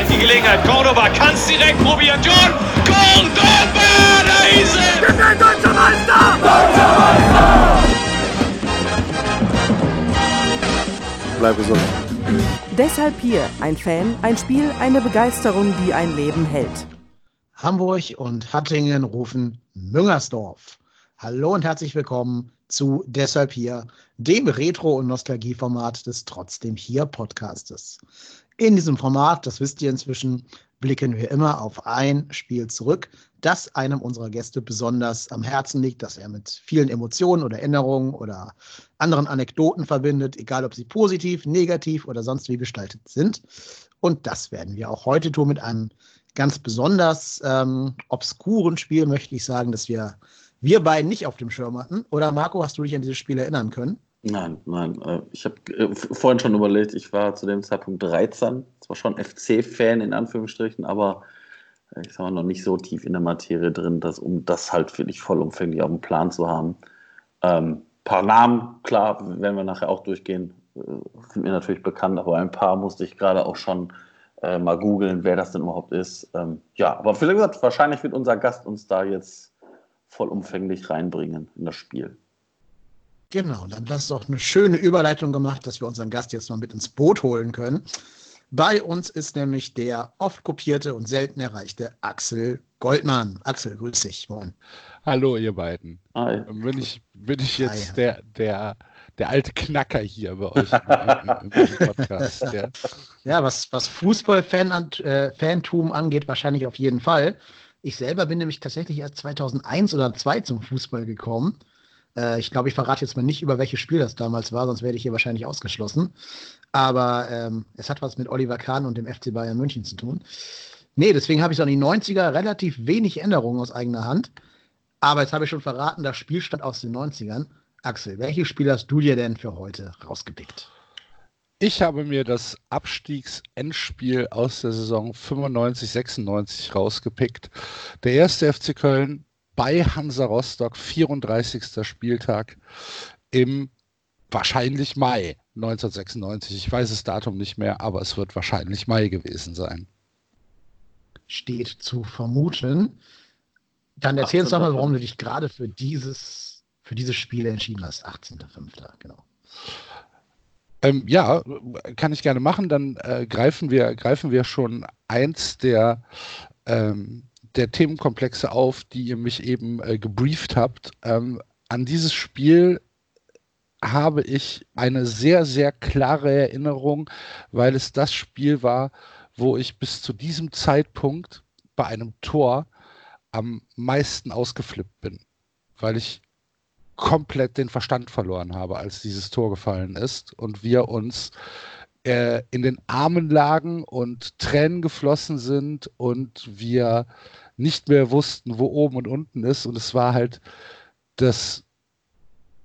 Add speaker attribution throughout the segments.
Speaker 1: vielleicht die Gelegenheit. Cordoba kann es direkt probieren. John Cordoba, da ist er! Wir sind deutscher Meister! Deutscher Meister!
Speaker 2: Bleib gesund.
Speaker 3: Deshalb hier ein Fan, ein Spiel, eine Begeisterung, die ein Leben hält.
Speaker 4: Hamburg und Hattingen rufen Müngersdorf. Hallo und herzlich willkommen zu Deshalb hier, dem Retro- und Nostalgieformat des Trotzdem hier Podcastes. In diesem Format, das wisst ihr inzwischen, blicken wir immer auf ein Spiel zurück, das einem unserer Gäste besonders am Herzen liegt, das er mit vielen Emotionen oder Erinnerungen oder anderen Anekdoten verbindet, egal ob sie positiv, negativ oder sonst wie gestaltet sind. Und das werden wir auch heute tun mit einem ganz besonders ähm, obskuren Spiel, möchte ich sagen, dass wir, wir beiden nicht auf dem Schirm hatten. Oder Marco, hast du dich an dieses Spiel erinnern können?
Speaker 2: Nein, nein. Äh, ich habe äh, vorhin schon überlegt, ich war zu dem Zeitpunkt 13, zwar schon FC-Fan in Anführungsstrichen, aber äh, ich sag mal noch nicht so tief in der Materie drin, dass, um das halt wirklich vollumfänglich auf dem Plan zu haben. Ähm, paar Namen, klar, werden wir nachher auch durchgehen, sind mir natürlich bekannt, aber ein paar musste ich gerade auch schon äh, mal googeln, wer das denn überhaupt ist. Ähm, ja, aber wie gesagt, wahrscheinlich wird unser Gast uns da jetzt vollumfänglich reinbringen in das Spiel.
Speaker 4: Genau, dann hast du auch eine schöne Überleitung gemacht, dass wir unseren Gast jetzt mal mit ins Boot holen können. Bei uns ist nämlich der oft kopierte und selten erreichte Axel Goldmann. Axel, grüß dich. Moin.
Speaker 5: Hallo, ihr beiden.
Speaker 2: Hi.
Speaker 5: Bin ich, bin ich jetzt Hi. der, der, der alte Knacker hier bei euch im, im, im Podcast?
Speaker 4: Ja, ja was, was Fußball-Fantum äh, angeht, wahrscheinlich auf jeden Fall. Ich selber bin nämlich tatsächlich erst 2001 oder 2002 zum Fußball gekommen. Äh, ich glaube, ich verrate jetzt mal nicht, über welches Spiel das damals war, sonst werde ich hier wahrscheinlich ausgeschlossen. Aber ähm, es hat was mit Oliver Kahn und dem FC Bayern München zu tun. Nee, deswegen habe ich so an die 90er relativ wenig Änderungen aus eigener Hand. Aber jetzt habe ich schon verraten, das Spiel stand aus den 90ern. Axel, welches Spiel hast du dir denn für heute rausgepickt?
Speaker 5: Ich habe mir das Abstiegsendspiel aus der Saison 95-96 rausgepickt. Der erste FC Köln bei Hansa Rostock, 34. Spieltag im wahrscheinlich Mai 1996. Ich weiß das Datum nicht mehr, aber es wird wahrscheinlich Mai gewesen sein.
Speaker 4: Steht zu vermuten. Dann erzähl uns doch mal, warum du dich gerade für dieses, für dieses Spiel entschieden hast. 18.05. genau.
Speaker 5: Ähm, ja, kann ich gerne machen. Dann äh, greifen, wir, greifen wir schon eins der, ähm, der Themenkomplexe auf, die ihr mich eben äh, gebrieft habt. Ähm, an dieses Spiel habe ich eine sehr, sehr klare Erinnerung, weil es das Spiel war, wo ich bis zu diesem Zeitpunkt bei einem Tor am meisten ausgeflippt bin, weil ich komplett den Verstand verloren habe, als dieses Tor gefallen ist und wir uns äh, in den Armen lagen und Tränen geflossen sind und wir nicht mehr wussten, wo oben und unten ist. Und es war halt das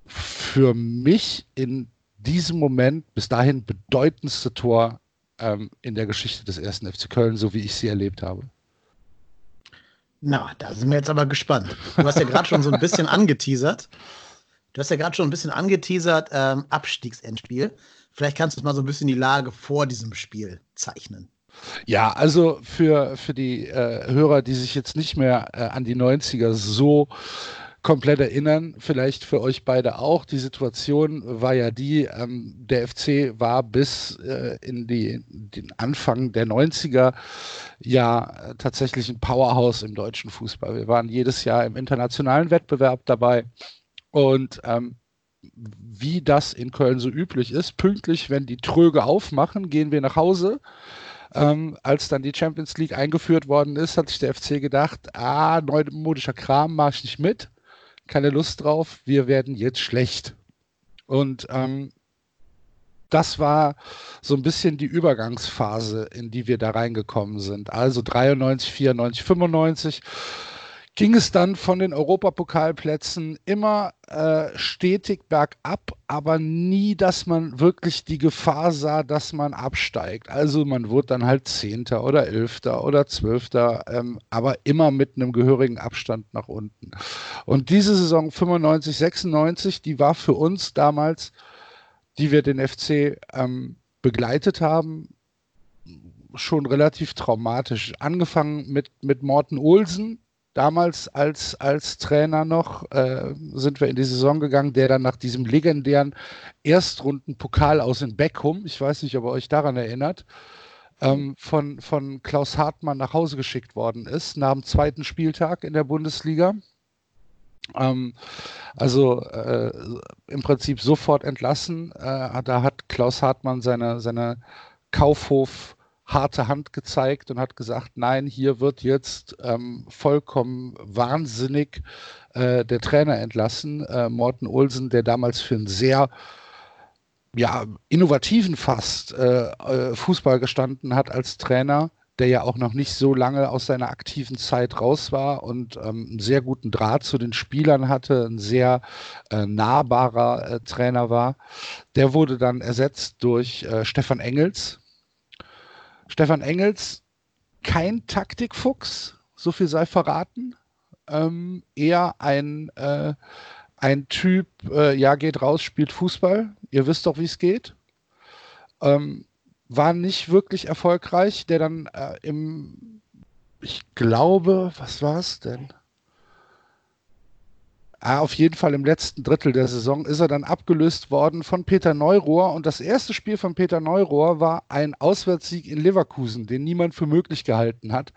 Speaker 5: für mich in diesem Moment bis dahin bedeutendste Tor ähm, in der Geschichte des ersten FC Köln, so wie ich sie erlebt habe.
Speaker 4: Na, da sind wir jetzt aber gespannt. Du hast ja gerade schon so ein bisschen angeteasert. Du hast ja gerade schon ein bisschen angeteasert, ähm, Abstiegsendspiel. Vielleicht kannst du mal so ein bisschen die Lage vor diesem Spiel zeichnen.
Speaker 5: Ja, also für, für die äh, Hörer, die sich jetzt nicht mehr äh, an die 90er so komplett erinnern, vielleicht für euch beide auch. Die Situation war ja die, ähm, der FC war bis äh, in die, den Anfang der 90er ja tatsächlich ein Powerhouse im deutschen Fußball. Wir waren jedes Jahr im internationalen Wettbewerb dabei und ähm, wie das in Köln so üblich ist, pünktlich, wenn die Tröge aufmachen, gehen wir nach Hause. Ähm, als dann die Champions League eingeführt worden ist, hat sich der FC gedacht, ah, neumodischer Kram, mach ich nicht mit, keine Lust drauf, wir werden jetzt schlecht. Und ähm, das war so ein bisschen die Übergangsphase, in die wir da reingekommen sind. Also 93, 94, 95 ging es dann von den Europapokalplätzen immer äh, stetig bergab, aber nie, dass man wirklich die Gefahr sah, dass man absteigt. Also man wurde dann halt Zehnter oder Elfter oder Zwölfter, ähm, aber immer mit einem gehörigen Abstand nach unten. Und diese Saison 95, 96, die war für uns damals, die wir den FC ähm, begleitet haben, schon relativ traumatisch. Angefangen mit, mit Morten Olsen, damals als, als Trainer noch, äh, sind wir in die Saison gegangen, der dann nach diesem legendären Erstrunden-Pokal aus in Beckum, ich weiß nicht, ob ihr euch daran erinnert, ähm, von, von Klaus Hartmann nach Hause geschickt worden ist, nach dem zweiten Spieltag in der Bundesliga. Ähm, also äh, im Prinzip sofort entlassen. Äh, da hat Klaus Hartmann seine, seine Kaufhof- harte Hand gezeigt und hat gesagt, nein, hier wird jetzt ähm, vollkommen wahnsinnig äh, der Trainer entlassen. Äh, Morten Olsen, der damals für einen sehr ja, innovativen fast äh, äh, Fußball gestanden hat als Trainer, der ja auch noch nicht so lange aus seiner aktiven Zeit raus war und ähm, einen sehr guten Draht zu den Spielern hatte, ein sehr äh, nahbarer äh, Trainer war. Der wurde dann ersetzt durch äh, Stefan Engels, Stefan Engels, kein Taktikfuchs, so viel sei verraten. Ähm, eher ein, äh, ein Typ, äh, ja, geht raus, spielt Fußball. Ihr wisst doch, wie es geht. Ähm, war nicht wirklich erfolgreich, der dann äh, im, ich glaube, was war es denn? Ah, auf jeden Fall im letzten Drittel der Saison ist er dann abgelöst worden von Peter Neurohr. Und das erste Spiel von Peter Neurohr war ein Auswärtssieg in Leverkusen, den niemand für möglich gehalten hat,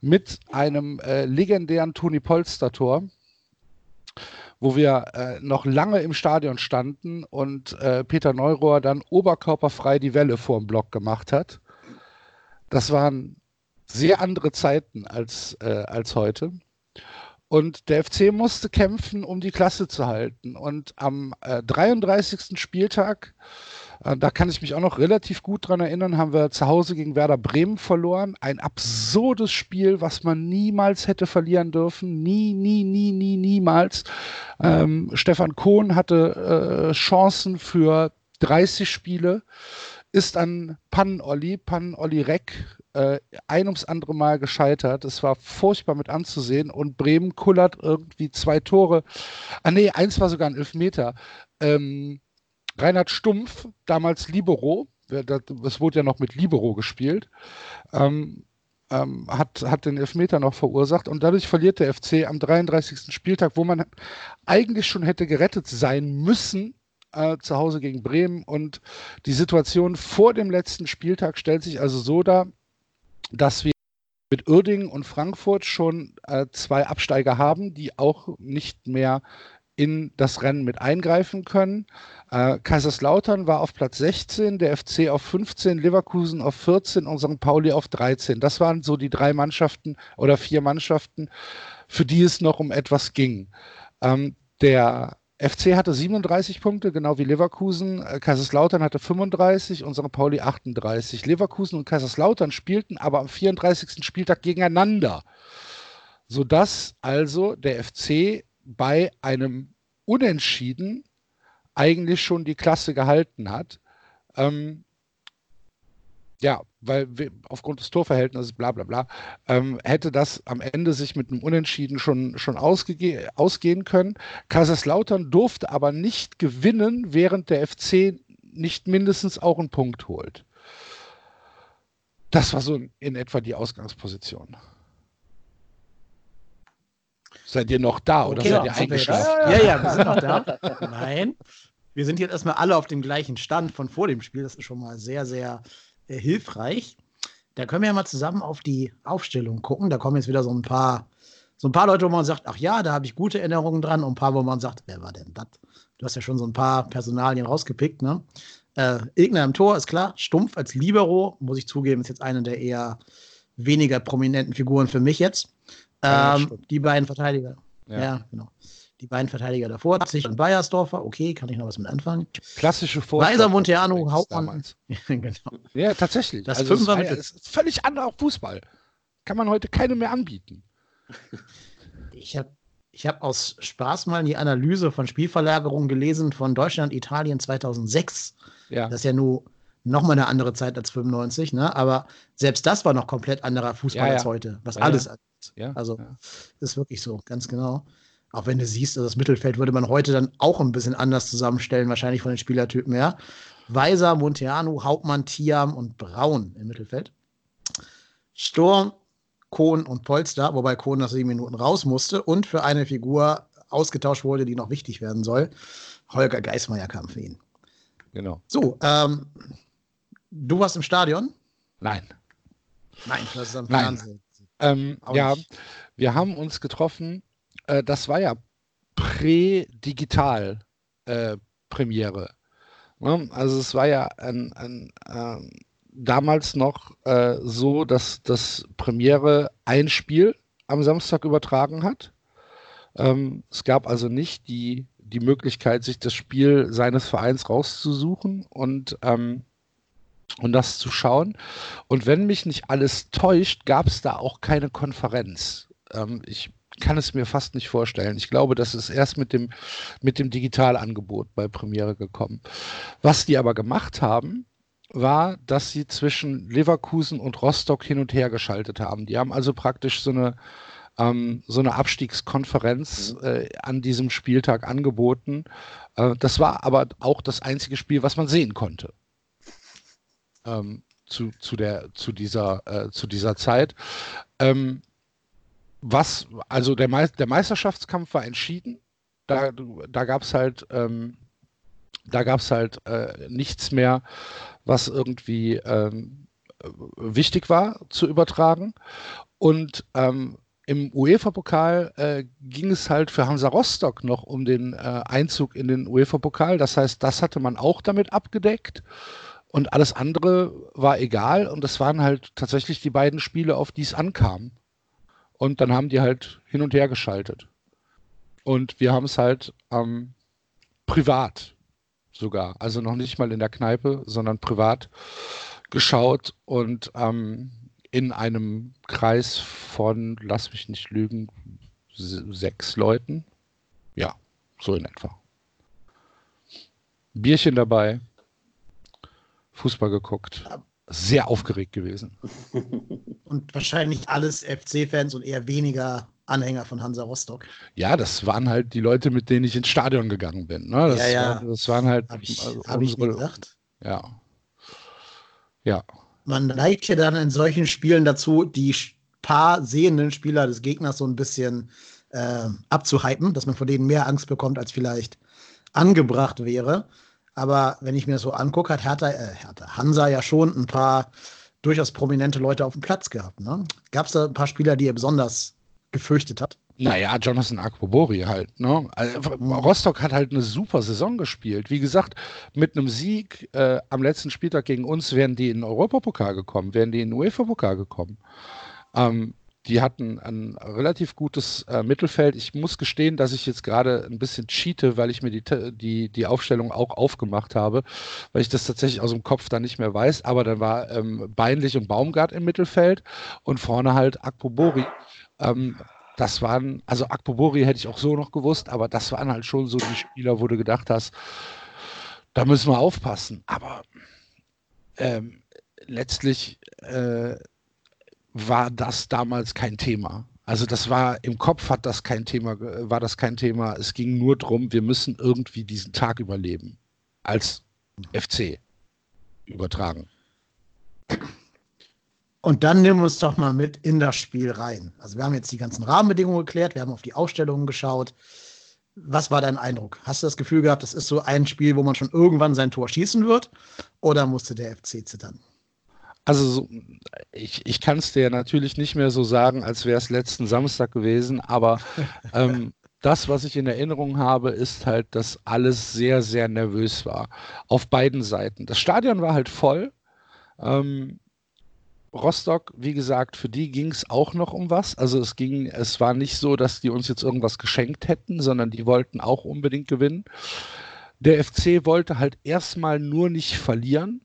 Speaker 5: mit einem äh, legendären Toni Polster-Tor wo wir äh, noch lange im Stadion standen und äh, Peter Neurohr dann oberkörperfrei die Welle vor dem Block gemacht hat. Das waren sehr andere Zeiten als, äh, als heute. Und der FC musste kämpfen, um die Klasse zu halten. Und am äh, 33. Spieltag, äh, da kann ich mich auch noch relativ gut dran erinnern, haben wir zu Hause gegen Werder Bremen verloren. Ein absurdes Spiel, was man niemals hätte verlieren dürfen. Nie, nie, nie, nie, niemals. Ähm, Stefan Kohn hatte äh, Chancen für 30 Spiele ist an Pannen-Olli, Pannen-Olli Reck, äh, ein ums andere Mal gescheitert. Es war furchtbar mit anzusehen und Bremen kullert irgendwie zwei Tore. Ah nee, eins war sogar ein Elfmeter. Ähm, Reinhard Stumpf, damals Libero, es wurde ja noch mit Libero gespielt, ähm, ähm, hat, hat den Elfmeter noch verursacht und dadurch verliert der FC am 33. Spieltag, wo man eigentlich schon hätte gerettet sein müssen, äh, zu Hause gegen Bremen. Und die Situation vor dem letzten Spieltag stellt sich also so dar, dass wir mit Uerdingen und Frankfurt schon äh, zwei Absteiger haben, die auch nicht mehr in das Rennen mit eingreifen können. Äh, Kaiserslautern war auf Platz 16, der FC auf 15, Leverkusen auf 14 und St. Pauli auf 13. Das waren so die drei Mannschaften oder vier Mannschaften, für die es noch um etwas ging. Ähm, der FC hatte 37 Punkte, genau wie Leverkusen. Äh, Kaiserslautern hatte 35 und St. Pauli 38. Leverkusen und Kaiserslautern spielten aber am 34. Spieltag gegeneinander, sodass also der FC bei einem Unentschieden eigentlich schon die Klasse gehalten hat. Ähm, ja, weil wir, aufgrund des Torverhältnisses, bla bla bla, ähm, hätte das am Ende sich mit einem Unentschieden schon, schon ausgehen können. Kaiserslautern durfte aber nicht gewinnen, während der FC nicht mindestens auch einen Punkt holt. Das war so in etwa die Ausgangsposition. Seid ihr noch da oder
Speaker 4: Okay,
Speaker 5: seid ihr eingeschlafen?
Speaker 4: jetzt? Ja, ja, wir sind noch da. Nein. Wir sind jetzt erstmal alle auf dem gleichen Stand von vor dem Spiel. Das ist schon mal sehr, sehr äh, hilfreich. Da können wir ja mal zusammen auf die Aufstellung gucken. Da kommen jetzt wieder so ein paar, so ein paar Leute, wo man sagt, ach ja, da habe ich gute Erinnerungen dran, und ein paar, wo man sagt, wer war denn das? Du hast ja schon so ein paar Personalien rausgepickt, ne? Äh, Igner im Tor ist klar, Stumpf als Libero, muss ich zugeben, ist jetzt eine der eher weniger prominenten Figuren für mich jetzt.
Speaker 5: Ja,
Speaker 4: Ähm,
Speaker 5: stimmt.
Speaker 4: die beiden Verteidiger.
Speaker 5: Ja.
Speaker 4: Ja. genau. Die beiden Verteidiger davor, sich und Bayersdorfer, okay, kann ich noch was mit anfangen.
Speaker 5: Klassische
Speaker 4: Weiser
Speaker 5: Vorstellung
Speaker 4: Monteano,
Speaker 5: übrigens
Speaker 4: Hauptmann. genau.
Speaker 5: Ja, tatsächlich.
Speaker 4: Das
Speaker 5: also
Speaker 4: Fünfer mit-
Speaker 5: es ist völlig anderer Fußball. Kann man heute keine mehr anbieten.
Speaker 4: Ich habe ich hab aus Spaß mal die Analyse von Spielverlagerungen gelesen von Deutschland, Italien 2006.
Speaker 5: Ja.
Speaker 4: Das ist ja nur noch mal eine andere Zeit als 95, ne? Aber selbst das war noch komplett anderer Fußball
Speaker 5: Ja, ja.
Speaker 4: als heute, was
Speaker 5: Ja,
Speaker 4: alles
Speaker 5: ja.
Speaker 4: Also ist wirklich so, ganz genau. Auch wenn du siehst, also das Mittelfeld würde man heute dann auch ein bisschen anders zusammenstellen, wahrscheinlich von den Spielertypen her. Weiser, Monteano, Hauptmann, Tiam und Braun im Mittelfeld. Sturm, Kohn und Polster, wobei Kohn nach sieben Minuten raus musste und für eine Figur ausgetauscht wurde, die noch wichtig werden soll. Holger Geismeier kam für ihn.
Speaker 5: Genau.
Speaker 4: So, ähm, du warst im Stadion?
Speaker 5: Nein.
Speaker 4: Nein, das ist am. Fernsehen.
Speaker 5: Ähm, ja, wir haben uns getroffen. Äh, das war ja Prä-Digital-Premiere. ne? Also es war ja ein, ein, ähm, damals noch äh, so, dass das Premiere ein Spiel am Samstag übertragen hat. Ähm, es gab also nicht die, die Möglichkeit, sich das Spiel seines Vereins rauszusuchen und ähm, und das zu schauen. Und wenn mich nicht alles täuscht, gab es da auch keine Konferenz. Ähm, ich kann es mir fast nicht vorstellen. Ich glaube, das ist erst mit dem, mit dem Digitalangebot bei Premiere gekommen. Was die aber gemacht haben, war, dass sie zwischen Leverkusen und Rostock hin und her geschaltet haben. Die haben also praktisch so eine, ähm, so eine Abstiegskonferenz äh, an diesem Spieltag angeboten. Äh, das war aber auch das einzige Spiel, was man sehen konnte ähm, zu, zu, der, zu, dieser, äh, zu dieser Zeit. Ähm, was, also der, Mei der Meisterschaftskampf war entschieden. Da, da gab es halt, ähm, da gab es halt äh, nichts mehr, was irgendwie ähm, äh, wichtig war zu übertragen. Und ähm, im UEFA-Pokal äh, ging es halt für Hansa Rostock noch um den äh, Einzug in den UEFA-Pokal. Das heißt, das hatte man auch damit abgedeckt. Und alles andere war egal. Und das waren halt tatsächlich die beiden Spiele, auf die es ankam. Und dann haben die halt hin und her geschaltet. Und wir haben es halt ähm, privat sogar, also noch nicht mal in der Kneipe, sondern privat geschaut und ähm, in einem Kreis von, lass mich nicht lügen, se- sechs Leuten. Ja, so in etwa. Bierchen dabei, Fußball geguckt, sehr aufgeregt gewesen.
Speaker 4: Und wahrscheinlich alles FC-Fans und eher weniger Anhänger von Hansa Rostock.
Speaker 5: Ja, das waren halt die Leute, mit denen ich ins Stadion gegangen bin. Ne? Das,
Speaker 4: Ja, ja.
Speaker 5: War, das waren halt
Speaker 4: Habe ich,
Speaker 5: also
Speaker 4: hab ich
Speaker 5: unsere-
Speaker 4: gedacht.
Speaker 5: Ja. Ja.
Speaker 4: Man neigt ja dann in solchen Spielen dazu, die paar sehenden Spieler des Gegners so ein bisschen äh, abzuhypen, dass man vor denen mehr Angst bekommt, als vielleicht angebracht wäre. Aber wenn ich mir das so angucke, hat Hertha, äh, Hertha, Hansa ja schon ein paar durchaus prominente Leute auf dem Platz gehabt. Ne? Gab es da ein paar Spieler, die ihr besonders gefürchtet habt?
Speaker 5: Naja, Jonathan Akpobori halt. Ne? Also, Rostock hat halt eine super Saison gespielt. Wie gesagt, mit einem Sieg äh, am letzten Spieltag gegen uns wären die in den Europapokal gekommen, wären die in den UEFA-Pokal gekommen. Ähm, die hatten ein relativ gutes äh, Mittelfeld. Ich muss gestehen, dass ich jetzt gerade ein bisschen cheate, weil ich mir die, die, die Aufstellung auch aufgemacht habe, weil ich das tatsächlich aus dem Kopf dann nicht mehr weiß. Aber dann war ähm, Beinlich und Baumgart im Mittelfeld und vorne halt Akpobori. Ähm, das waren, also Akpobori hätte ich auch so noch gewusst, aber das waren halt schon so die Spieler, wo du gedacht hast, da müssen wir aufpassen. Aber ähm, letztlich äh, war das damals kein Thema. Also das war im Kopf hat das kein Thema, ge- war das kein Thema. Es ging nur darum, wir müssen irgendwie diesen Tag überleben. Als FC übertragen.
Speaker 4: Und dann nimm uns doch mal mit in das Spiel rein. Also wir haben jetzt die ganzen Rahmenbedingungen geklärt, wir haben auf die Aufstellungen geschaut. Was war dein Eindruck? Hast du das Gefühl gehabt, das ist so ein Spiel, wo man schon irgendwann sein Tor schießen wird? Oder musste der FC zittern?
Speaker 5: Also so, ich, ich kann es dir natürlich nicht mehr so sagen, als wäre es letzten Samstag gewesen, aber ähm, das, was ich in Erinnerung habe, ist halt, dass alles sehr, sehr nervös war. Auf beiden Seiten. Das Stadion war halt voll. Ähm, Rostock, wie gesagt, für die ging es auch noch um was. Also es ging, es war nicht so, dass die uns jetzt irgendwas geschenkt hätten, sondern die wollten auch unbedingt gewinnen. Der FC wollte halt erstmal nur nicht verlieren.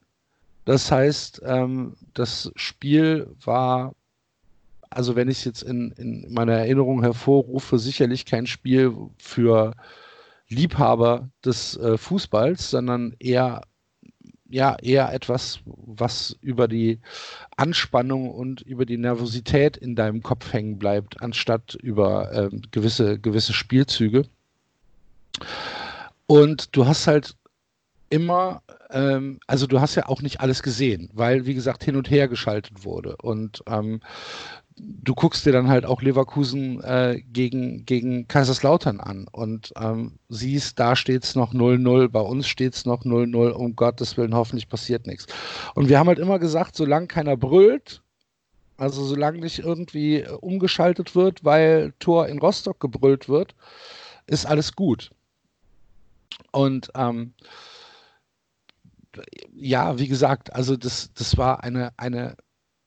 Speaker 5: Das heißt, ähm, das Spiel war, also wenn ich es jetzt in, in meiner Erinnerung hervorrufe, sicherlich kein Spiel für Liebhaber des äh, Fußballs, sondern eher ja eher etwas, was über die Anspannung und über die Nervosität in deinem Kopf hängen bleibt, anstatt über ähm, gewisse, gewisse Spielzüge. Und du hast halt immer, ähm, also du hast ja auch nicht alles gesehen, weil, wie gesagt, hin und her geschaltet wurde. Und ähm, du guckst dir dann halt auch Leverkusen äh, gegen, gegen Kaiserslautern an und ähm, siehst, da steht es noch 0-0, bei uns steht es noch 0-0, um Gottes Willen, hoffentlich passiert nichts. Und wir haben halt immer gesagt, solange keiner brüllt, also solange nicht irgendwie äh, umgeschaltet wird, weil Tor in Rostock gebrüllt wird, ist alles gut. Und ähm, ja, wie gesagt, also das, das war eine, eine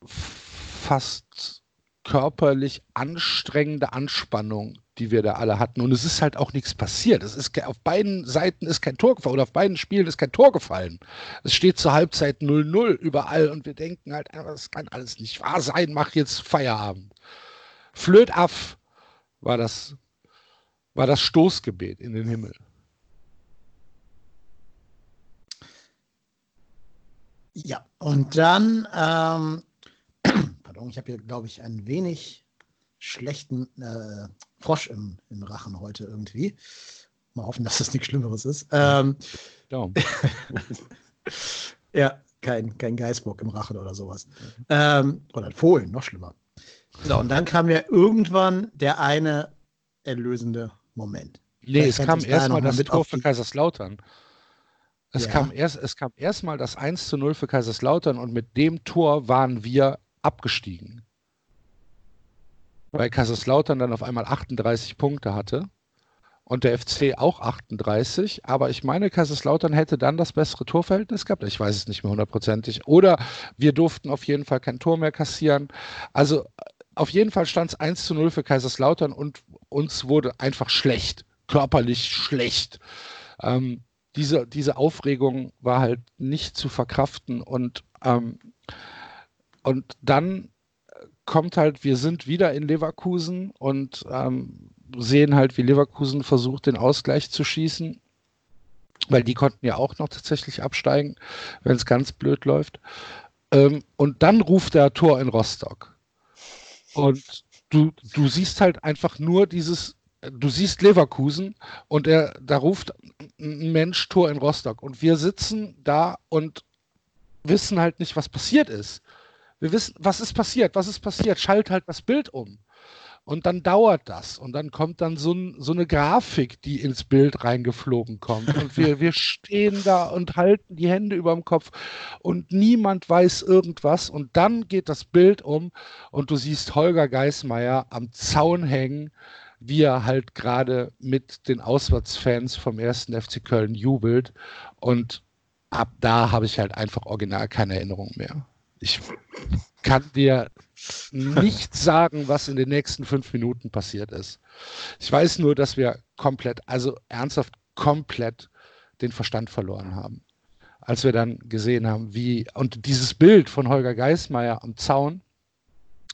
Speaker 5: fast körperlich anstrengende Anspannung, die wir da alle hatten. Und es ist halt auch nichts passiert. Es ist auf beiden Seiten ist kein Tor gefallen oder auf beiden Spielen ist kein Tor gefallen. Es steht zur Halbzeit 0-0 überall und wir denken halt, das kann alles nicht wahr sein, mach jetzt Feierabend. Flöt af war das, war das Stoßgebet in den Himmel.
Speaker 4: Ja, und dann ähm, Pardon, ich habe hier, glaube ich, einen wenig schlechten äh, Frosch im, im, Rachen heute irgendwie. Mal hoffen, dass das nichts Schlimmeres ist. Ähm, ja, kein, kein Geißbock im Rachen oder sowas. Ähm, oder ein Fohlen, noch schlimmer. So, und dann kam ja irgendwann der eine erlösende Moment.
Speaker 5: Nee, Vielleicht es kam erstmal das Tor für Kaiserslautern. Es, ja. kam erst, es kam erstmal das 1 zu 0 für Kaiserslautern und mit dem Tor waren wir abgestiegen. Weil Kaiserslautern dann auf einmal 38 Punkte hatte und der FC auch 38. Aber ich meine, Kaiserslautern hätte dann das bessere Torverhältnis gehabt. Ich weiß es nicht mehr hundertprozentig. Oder wir durften auf jeden Fall kein Tor mehr kassieren. Also auf jeden Fall stand es 1 zu 0 für Kaiserslautern und uns wurde einfach schlecht, körperlich schlecht. Ähm, diese, diese Aufregung war halt nicht zu verkraften und ähm, und dann kommt halt, wir sind wieder in Leverkusen und ähm, sehen halt, wie Leverkusen versucht, den Ausgleich zu schießen, weil die konnten ja auch noch tatsächlich absteigen, wenn es ganz blöd läuft. Ähm, und dann ruft der Tor in Rostock. Und du, du siehst halt einfach nur dieses, du siehst Leverkusen und er, da ruft ein Mensch Tor in Rostock. Und wir sitzen da und wissen halt nicht, was passiert ist. Wir wissen, was ist passiert, was ist passiert, schalt halt das Bild um. Und dann dauert das. Und dann kommt dann so, ein, so, eine Grafik, die ins Bild reingeflogen kommt. Und wir, wir stehen da und halten die Hände über dem Kopf und niemand weiß irgendwas. Und dann geht das Bild um und du siehst Holger Geismeier am Zaun hängen, wie er halt gerade mit den Auswärtsfans vom ersten FC Köln jubelt. Und ab da habe ich halt einfach original keine Erinnerung mehr. Ich kann dir nicht sagen, was in den nächsten fünf Minuten passiert ist. Ich weiß nur, dass wir komplett, also ernsthaft komplett den Verstand verloren haben. Als wir dann gesehen haben, wie, und dieses Bild von Holger Geismeier am Zaun,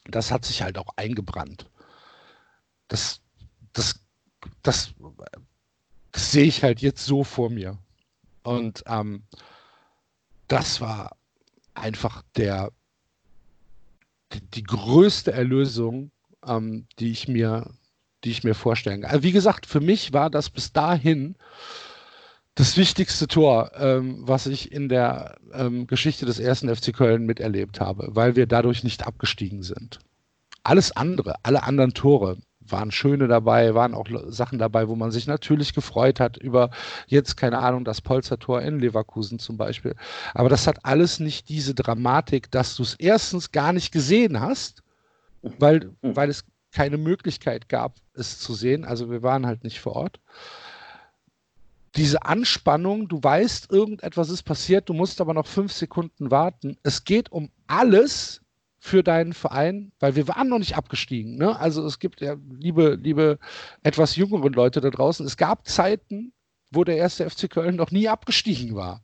Speaker 5: das hat sich halt auch eingebrannt. Das, das, das, das sehe ich halt jetzt so vor mir. Und ähm, das war einfach der, die, die größte Erlösung, ähm, die ich mir, die ich mir vorstellen kann. Also wie gesagt, für mich war das bis dahin das wichtigste Tor, ähm, was ich in der ähm, Geschichte des ersten FC Köln miterlebt habe, weil wir dadurch nicht abgestiegen sind. Alles andere, alle anderen Tore waren schöne dabei, waren auch Sachen dabei, wo man sich natürlich gefreut hat über jetzt, keine Ahnung, das Polstertor in Leverkusen zum Beispiel. Aber das hat alles nicht diese Dramatik, dass du es erstens gar nicht gesehen hast, weil, weil es keine Möglichkeit gab, es zu sehen. Also wir waren halt nicht vor Ort diese Anspannung, du weißt, irgendetwas ist passiert, du musst aber noch fünf Sekunden warten. Es geht um alles für deinen Verein, weil wir waren noch nicht abgestiegen. Ne? Also es gibt ja, liebe, liebe etwas jüngeren Leute da draußen, es gab Zeiten, wo der erste FC Köln noch nie abgestiegen war.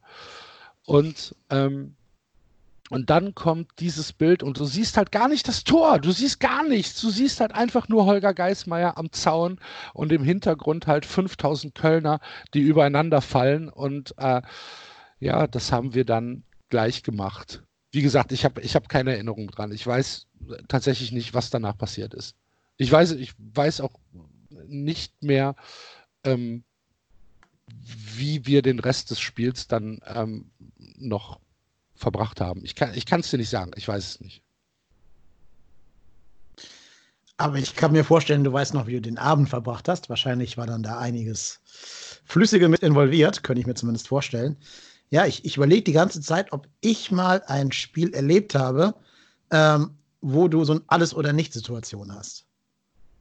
Speaker 5: Und ähm, und dann kommt dieses Bild und du siehst halt gar nicht das Tor, du siehst gar nichts, du siehst halt einfach nur Holger Geismeier am Zaun und im Hintergrund halt 5000 Kölner, die übereinander fallen und äh, ja, das haben wir dann gleich gemacht. Wie gesagt, ich habe ich hab keine Erinnerung dran. Ich weiß tatsächlich nicht, was danach passiert ist. Ich weiß, ich weiß auch nicht mehr, ähm, wie wir den Rest des Spiels dann ähm, noch verbracht haben. Ich kann es dir nicht sagen, ich weiß es nicht.
Speaker 4: Aber ich kann mir vorstellen, du weißt noch, wie du den Abend verbracht hast. Wahrscheinlich war dann da einiges Flüssige mit involviert, könnte ich mir zumindest vorstellen. Ja, ich, ich überlege die ganze Zeit, ob ich mal ein Spiel erlebt habe, ähm, wo du so ein Alles- oder Nicht-Situation hast.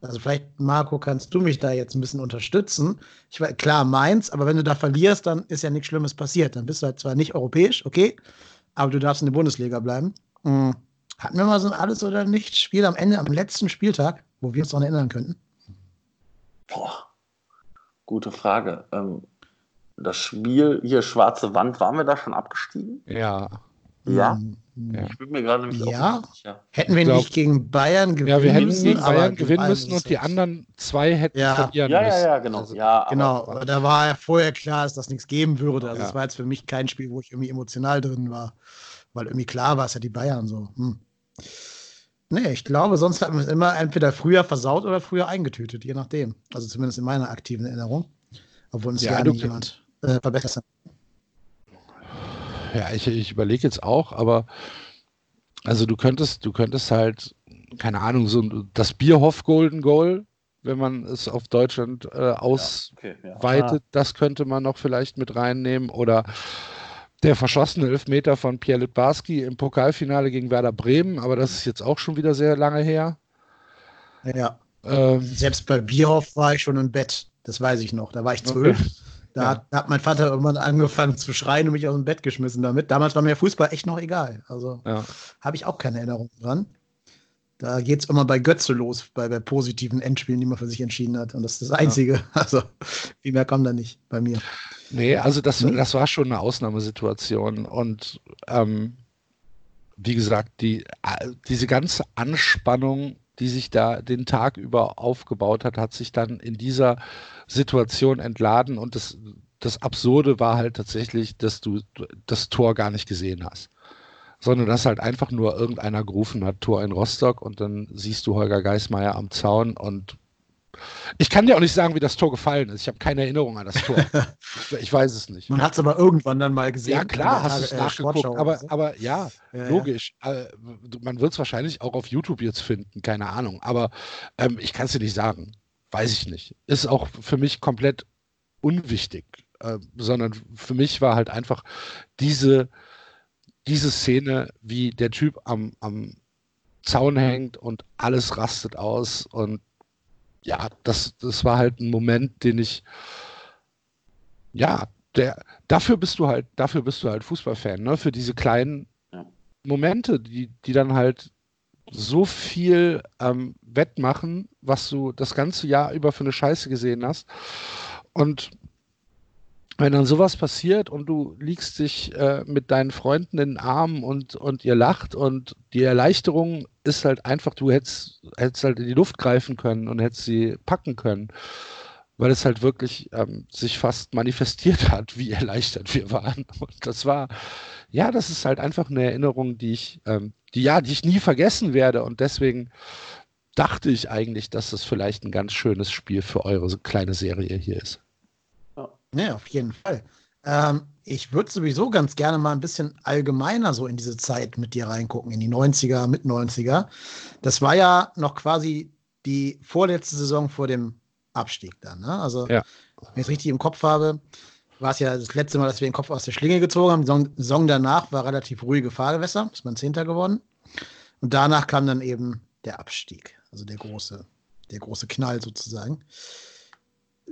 Speaker 4: Also vielleicht, Marco, kannst du mich da jetzt ein bisschen unterstützen. Ich war klar meins, aber wenn du da verlierst, dann ist ja nichts Schlimmes passiert. Dann bist du halt zwar nicht europäisch, okay, aber du darfst in der Bundesliga bleiben. Mhm. Hatten wir mal so ein Alles- oder Nichts-Spiel am Ende, am letzten Spieltag, wo wir uns daran erinnern könnten?
Speaker 2: Boah, gute Frage. Ähm, das Spiel hier, Schwarze Wand, waren wir da schon abgestiegen?
Speaker 5: Ja.
Speaker 2: Ja?
Speaker 4: Mhm.
Speaker 2: Ich bin mir gerade nämlich
Speaker 4: ja.
Speaker 2: auch nicht sicher.
Speaker 4: Hätten wir
Speaker 5: glaub,
Speaker 4: nicht gegen Bayern gewinnen
Speaker 5: Ja, wir hätten
Speaker 4: müssen,
Speaker 5: gegen
Speaker 4: aber
Speaker 5: Bayern gewinnen müssen und die anderen zwei hätten
Speaker 4: Ja.
Speaker 5: verlieren
Speaker 2: Ja,
Speaker 5: müssen.
Speaker 2: ja, ja, genau.
Speaker 5: Also,
Speaker 2: ja, aber-
Speaker 4: Genau, aber da war ja vorher klar, dass das nichts geben würde. Also es
Speaker 5: Ja.
Speaker 4: war jetzt für mich kein Spiel, wo ich irgendwie emotional drin war, weil irgendwie klar war, es ja die Bayern so. Hm. Nee, ich glaube, sonst hatten wir es immer entweder früher versaut oder früher eingetütet, je nachdem. Also zumindest in meiner aktiven Erinnerung. Obwohl uns
Speaker 5: Ja,
Speaker 4: ja,
Speaker 5: du-
Speaker 4: nicht jemand äh, verbessert.
Speaker 5: Ja, ich, ich überlege jetzt auch, aber also du könntest, du könntest halt, keine Ahnung, so das Bierhoff Golden Goal, wenn man es auf Deutschland äh, ausweitet,
Speaker 2: okay, ja.
Speaker 5: das könnte man noch vielleicht mit reinnehmen. Oder der verschossene Elfmeter von Pierre Litbarski im Pokalfinale gegen Werder Bremen, aber das ist jetzt auch schon wieder sehr lange her.
Speaker 4: Ja.
Speaker 5: Ähm,
Speaker 4: Selbst bei Bierhoff war ich schon im Bett. Das weiß ich noch. Da war ich zwölf.
Speaker 5: Okay.
Speaker 4: Da,
Speaker 5: Ja.
Speaker 4: hat, da hat mein Vater irgendwann angefangen zu schreien und mich aus dem Bett geschmissen damit. Damals war mir Fußball echt noch egal. Also
Speaker 5: ja.
Speaker 4: habe ich auch keine Erinnerung dran. Da geht es immer bei Götze los, bei, bei positiven Endspielen, die man für sich entschieden hat. Und das ist das Einzige. Also viel mehr kam da nicht bei mir.
Speaker 5: Nee, also das,
Speaker 4: Nee.
Speaker 5: das war schon eine Ausnahmesituation. Und ähm, wie gesagt, die, äh, diese ganze Anspannung, die sich da den Tag über aufgebaut hat, hat sich dann in dieser Situation entladen. Und das, das Absurde war halt tatsächlich, dass du das Tor gar nicht gesehen hast. Sondern dass halt einfach nur irgendeiner gerufen hat, Tor in Rostock, und dann siehst du Holger Geismeier am Zaun und ich kann dir auch nicht sagen, wie das Tor gefallen ist. Ich habe keine Erinnerung an das Tor. ich weiß es nicht.
Speaker 4: Man hat es aber irgendwann dann mal gesehen.
Speaker 5: Ja, klar, hast du es
Speaker 4: äh,
Speaker 5: nachgeguckt, aber,
Speaker 4: so.
Speaker 5: aber ja,
Speaker 4: Ja, ja.
Speaker 5: logisch. Äh, man wird es wahrscheinlich auch auf YouTube jetzt finden, keine Ahnung. Aber ähm, ich kann es dir nicht sagen. Weiß ich nicht. Ist auch für mich komplett unwichtig. Äh, sondern für mich war halt einfach diese, diese Szene, wie der Typ am, am Zaun hängt und alles rastet aus. Und ja, das, das war halt ein Moment, den ich ja, der, dafür bist du halt, dafür bist du halt Fußballfan, ne? Für diese kleinen. Momente, die, die dann halt so viel ähm, wettmachen, was du das ganze Jahr über für eine Scheiße gesehen hast. Und wenn dann sowas passiert und du liegst dich äh, mit deinen Freunden in den Armen und, und ihr lacht und die Erleichterung ist halt einfach, du hättest, hättest halt in die Luft greifen können und hättest sie packen können weil es halt wirklich ähm, sich fast manifestiert hat, wie erleichtert wir waren. Und das war, ja, das ist halt einfach eine Erinnerung, die ich, ähm, die ja, die ich nie vergessen werde. Und deswegen dachte ich eigentlich, dass das vielleicht ein ganz schönes Spiel für eure kleine Serie hier ist.
Speaker 4: Ne, auf jeden Fall. Ähm, ich würde sowieso ganz gerne mal ein bisschen allgemeiner so in diese Zeit mit dir reingucken, in die 90er, mit 90er. Das war ja noch quasi die vorletzte Saison vor dem Abstieg dann. Ne? Also, ja. wenn ich es richtig im Kopf habe, war es ja das letzte Mal, dass wir den Kopf aus der Schlinge gezogen haben. Die Saison, Saison danach war relativ ruhige Fahrgewässer, ist man Zehnter geworden. Und danach kam dann eben der Abstieg, also der große, der große Knall sozusagen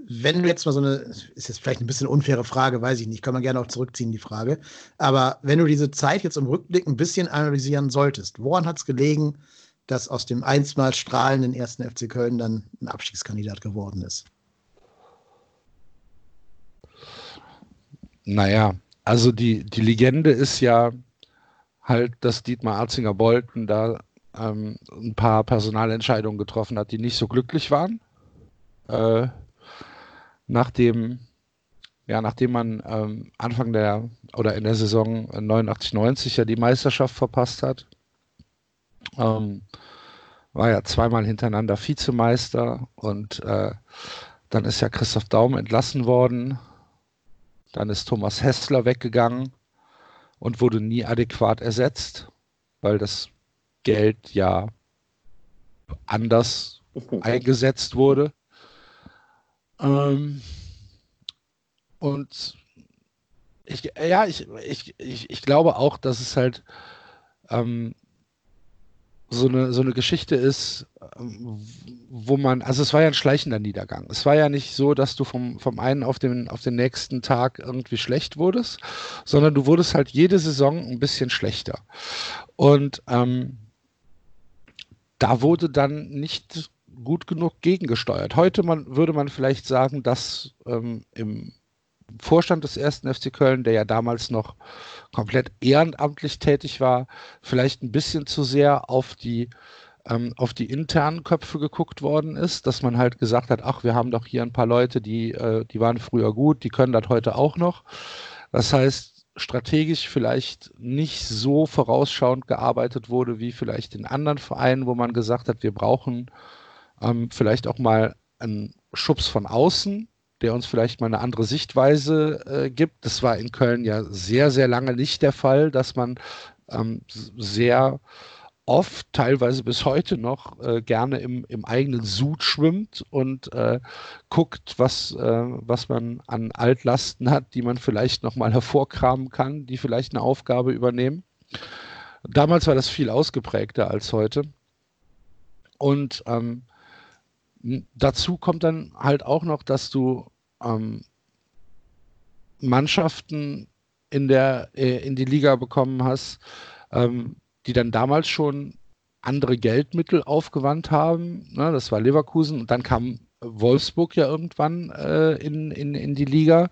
Speaker 4: wenn du jetzt mal so eine, ist jetzt vielleicht ein bisschen unfaire Frage, weiß ich nicht, kann man gerne auch zurückziehen, die Frage. Aber wenn du diese Zeit jetzt im Rückblick ein bisschen analysieren solltest, woran hat es gelegen, dass aus dem einstmal strahlenden ersten FC Köln dann ein Abstiegskandidat geworden ist?
Speaker 5: Naja, also die, die Legende ist ja halt, dass Dietmar Arzinger-Bolten da ähm, ein paar Personalentscheidungen getroffen hat, die nicht so glücklich waren. Äh, nachdem, ja, nachdem man ähm, Anfang der oder in der Saison 89, 90 ja die Meisterschaft verpasst hat. Ähm, war ja zweimal hintereinander Vizemeister und äh, dann ist ja Christoph Daum entlassen worden. Dann ist Thomas Hessler weggegangen und wurde nie adäquat ersetzt, weil das Geld ja anders eingesetzt wurde. Ähm, und ich, ja, ich, ich, ich, ich glaube auch, dass es halt ähm, so eine, so eine Geschichte ist, ähm, wo man, also es war ja ein schleichender Niedergang. Es war ja nicht so, dass du vom, vom einen auf den, auf den nächsten Tag irgendwie schlecht wurdest, sondern du wurdest halt jede Saison ein bisschen schlechter. Und ähm, da wurde dann nicht gut genug gegengesteuert. Heute man, würde man vielleicht sagen, dass ähm, im Vorstand des ersten FC Köln, der ja damals noch komplett ehrenamtlich tätig war, vielleicht ein bisschen zu sehr auf die ähm, auf die internen Köpfe geguckt worden ist, dass man halt gesagt hat, ach, wir haben doch hier ein paar Leute, die, äh, die waren früher gut, die können das heute auch noch. Das heißt, strategisch vielleicht nicht so vorausschauend gearbeitet wurde wie vielleicht in anderen Vereinen, wo man gesagt hat, wir brauchen ähm, vielleicht auch mal einen Schubs von außen, der uns vielleicht mal eine andere Sichtweise äh, gibt. Das war in Köln ja sehr, sehr lange nicht der Fall, dass man ähm, sehr oft, teilweise bis heute noch, äh, gerne im, im eigenen Sud schwimmt und äh, guckt, was, äh, was man an Altlasten hat, die man vielleicht nochmal hervorkramen kann, die vielleicht eine Aufgabe übernehmen. Damals war das viel ausgeprägter als heute. Und ähm, dazu kommt dann halt auch noch, dass du ähm, Mannschaften in, der, äh, in die Liga bekommen hast, ähm, die dann damals schon andere Geldmittel aufgewandt haben. Ne, das war Leverkusen und dann kam Wolfsburg ja irgendwann äh, in, in, in die Liga.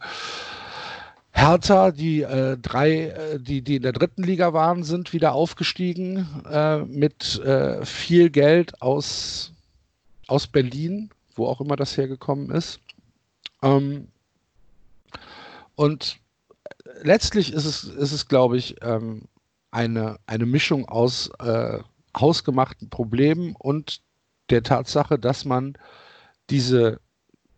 Speaker 5: Hertha, die äh, drei, äh, die, die in der dritten Liga waren, sind wieder aufgestiegen äh, mit äh, viel Geld aus aus Berlin, wo auch immer das hergekommen ist. Ähm, und letztlich ist es, ist es glaube ich, ähm, eine, eine Mischung aus äh, hausgemachten Problemen und der Tatsache, dass man diese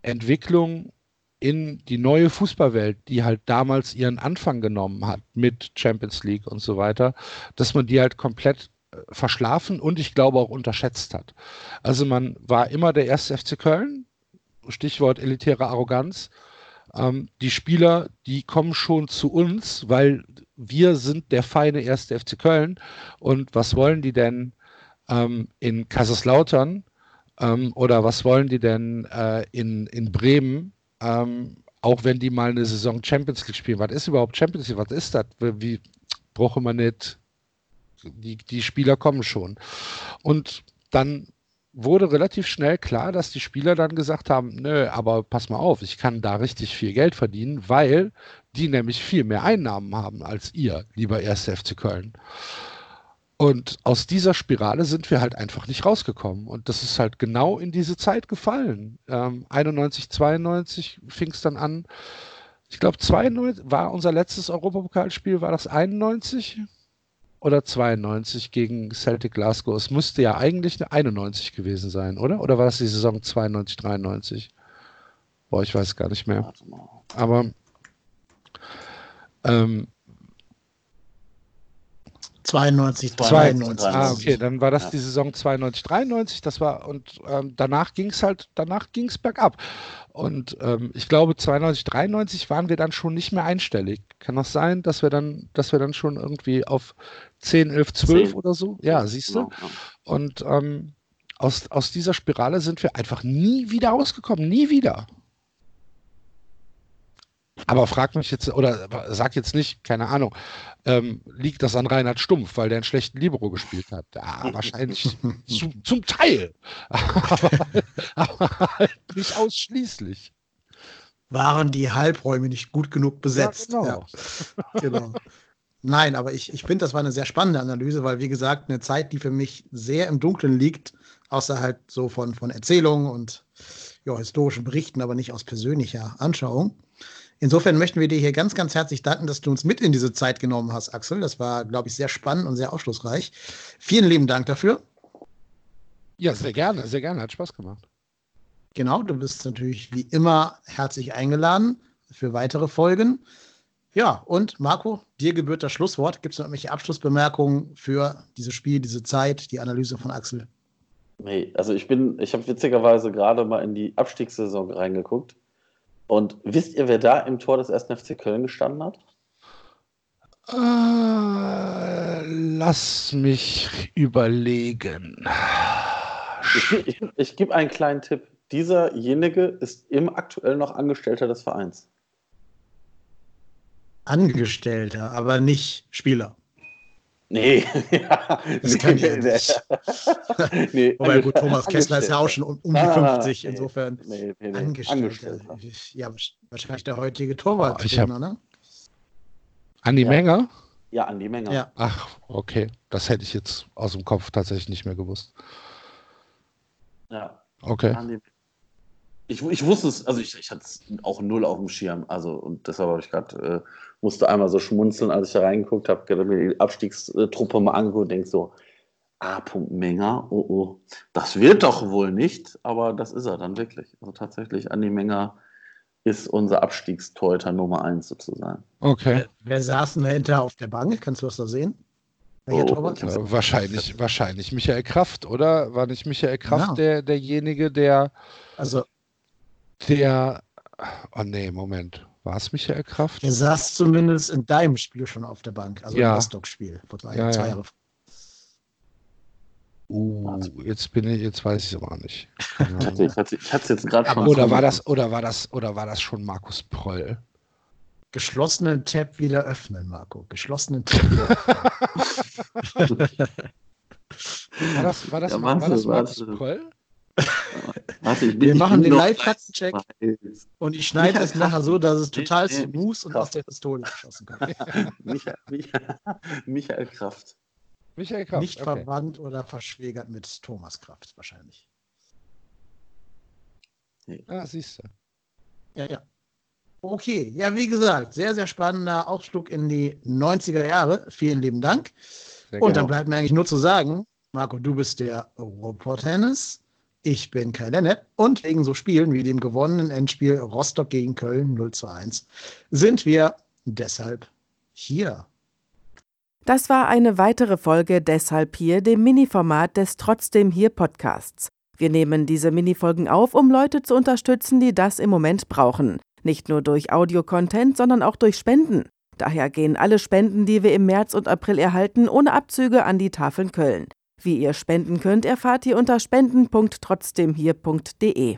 Speaker 5: Entwicklung in die neue Fußballwelt, die halt damals ihren Anfang genommen hat mit Champions League und so weiter, dass man die halt komplett verschlafen und ich glaube auch unterschätzt hat. Also man war immer der erste FC Köln, Stichwort elitäre Arroganz. Ähm, die Spieler, die kommen schon zu uns, weil wir sind der feine erste FC Köln. Und was wollen die denn ähm, in Kaiserslautern ähm, oder was wollen die denn äh, in, in Bremen? Ähm, auch wenn die mal eine Saison Champions League spielen. Was ist überhaupt Champions League? Was ist das? Wie brauche man nicht die, die Spieler kommen schon. Und dann wurde relativ schnell klar, dass die Spieler dann gesagt haben, nö, aber pass mal auf, ich kann da richtig viel Geld verdienen, weil die nämlich viel mehr Einnahmen haben als ihr, lieber 1. FC Köln. Und aus dieser Spirale sind wir halt einfach nicht rausgekommen. Und das ist halt genau in diese Zeit gefallen. Ähm, 91, 92 fing es dann an. Ich glaube, 92 war unser letztes Europapokalspiel, war das 91? Oder 92 gegen Celtic Glasgow. Es müsste ja eigentlich eine 91 gewesen sein, oder? Oder war das die Saison 92, 93? Boah, ich weiß gar nicht mehr. Aber ähm,
Speaker 4: 92,
Speaker 5: 92.
Speaker 4: 93.
Speaker 5: Ah, okay, dann war das ja. die Saison 92, 93. Das war und ähm, danach ging es halt, danach ging es bergab. Und ähm, ich glaube, 92, 93 waren wir dann schon nicht mehr einstellig. Kann das sein, dass wir dann, dass wir dann schon irgendwie auf 10, 11, 12 10. oder so? Ja, siehst du? Genau, ja. Und ähm, aus, aus dieser Spirale sind wir einfach nie wieder rausgekommen. Nie wieder. Aber frag mich jetzt, oder sag jetzt nicht, keine Ahnung, ähm, liegt das an Reinhard Stumpf, weil der einen schlechten Libero gespielt hat? Ja, wahrscheinlich zu, zum Teil. aber, aber halt nicht ausschließlich.
Speaker 4: Waren die Halbräume nicht gut genug besetzt?
Speaker 5: Ja, genau.
Speaker 4: Ja, genau. Nein, aber ich, ich finde, das war eine sehr spannende Analyse, weil, wie gesagt, eine Zeit, die für mich sehr im Dunkeln liegt, außer halt so von, von Erzählungen und ja, historischen Berichten, aber nicht aus persönlicher Anschauung. Insofern möchten wir dir hier ganz, ganz herzlich danken, dass du uns mit in diese Zeit genommen hast, Axel. Das war, glaube ich, sehr spannend und sehr aufschlussreich. Vielen lieben Dank dafür.
Speaker 5: Ja, sehr gerne, sehr gerne. Hat Spaß gemacht.
Speaker 4: Genau, du bist natürlich wie immer herzlich eingeladen für weitere Folgen. Ja, und Marco, dir gebührt das Schlusswort. Gibt es noch irgendwelche Abschlussbemerkungen für dieses Spiel, diese Zeit, die Analyse von Axel?
Speaker 2: Nee, also ich bin, ich habe witzigerweise gerade mal in die Abstiegssaison reingeguckt. Und wisst ihr, wer da im Tor des 1. FC Köln gestanden hat?
Speaker 5: Äh, lass mich überlegen.
Speaker 2: Ich, ich, ich gebe einen kleinen Tipp. Dieserjenige ist im aktuell noch Angestellter des Vereins.
Speaker 4: Angestellter, aber nicht Spieler.
Speaker 2: Nee, ja,
Speaker 4: das nee, kann ich ja nicht. nee, Wobei gut, Thomas Kessler ist ja auch schon um, um die 50, ah, insofern nee, nee, nee, Angestellter. Ja, wahrscheinlich der heutige Torwarttrainer,
Speaker 5: oh, ne? Andi
Speaker 2: ja.
Speaker 5: Menger?
Speaker 2: Ja, Andi Menger.
Speaker 4: Ja.
Speaker 5: Ach, okay. Das hätte ich jetzt aus dem Kopf tatsächlich nicht mehr gewusst.
Speaker 2: Ja.
Speaker 5: Okay.
Speaker 2: Andi ich, ich wusste es, also ich, ich hatte es auch null auf dem Schirm. Also, und deshalb habe ich gerade, äh, musste einmal so schmunzeln, als ich da reingeguckt habe, mir die Abstiegstruppe mal angeguckt und denke so, A. Menger, oh oh, das wird doch wohl nicht, aber das ist er dann wirklich. Also tatsächlich, Andi Menger ist unser Abstiegsteuter Nummer 1 sozusagen.
Speaker 5: Okay.
Speaker 4: Wer, wer saß denn dahinter auf der Bank? Kannst du das da sehen?
Speaker 5: Oh, äh, wahrscheinlich, wahrscheinlich Michael Kraft, oder? War nicht Michael Kraft ja. der, derjenige, der.
Speaker 4: Also
Speaker 5: der. Oh nee, Moment. War es Michael Kraft?
Speaker 4: Er saß zumindest in deinem Spiel schon auf der Bank, also
Speaker 5: ja.
Speaker 4: im Rostock-Spiel vor zwei,
Speaker 5: ja,
Speaker 4: zwei
Speaker 5: ja.
Speaker 4: Jahren.
Speaker 5: Uh, jetzt bin ich, jetzt weiß ich es aber nicht.
Speaker 2: ich hatte es jetzt gerade schon.
Speaker 5: Oder war das, oder war das, oder war das schon Markus Proll?
Speaker 4: Geschlossenen Tab wieder öffnen, Marco. Geschlossenen Tab wieder öffnen.
Speaker 5: war das, war das, ja, war das Markus Proll?
Speaker 4: Warte, ich bin, Wir machen den Live-Faktencheck und ich schneide es nachher so, dass es total smooth und aus der Pistole geschossen kommt.
Speaker 2: Michael, Michael, Michael Kraft.
Speaker 5: Michael Kraft.
Speaker 4: Nicht okay. verwandt oder verschwägert mit Thomas Kraft wahrscheinlich.
Speaker 5: Ah, siehst du.
Speaker 4: Ja, ja. Okay, ja, wie gesagt, sehr, sehr spannender Ausflug in die 90er Jahre. Vielen lieben Dank. Sehr und dann bleibt mir eigentlich nur zu sagen, Marco, du bist der Robot-Tennis. Ich bin Kai Lennep und wegen so Spielen wie dem gewonnenen Endspiel Rostock gegen Köln 0 zu 1 sind wir deshalb hier.
Speaker 3: Das war eine weitere Folge Deshalb hier, dem Mini-Format des Trotzdem hier Podcasts. Wir nehmen diese Mini-Folgen auf, um Leute zu unterstützen, die das im Moment brauchen. Nicht nur durch Audio-Content, sondern auch durch Spenden. Daher gehen alle Spenden, die wir im März und April erhalten, ohne Abzüge an die Tafeln Köln. Wie ihr spenden könnt, erfahrt ihr unter spenden.trotzdemhier.de.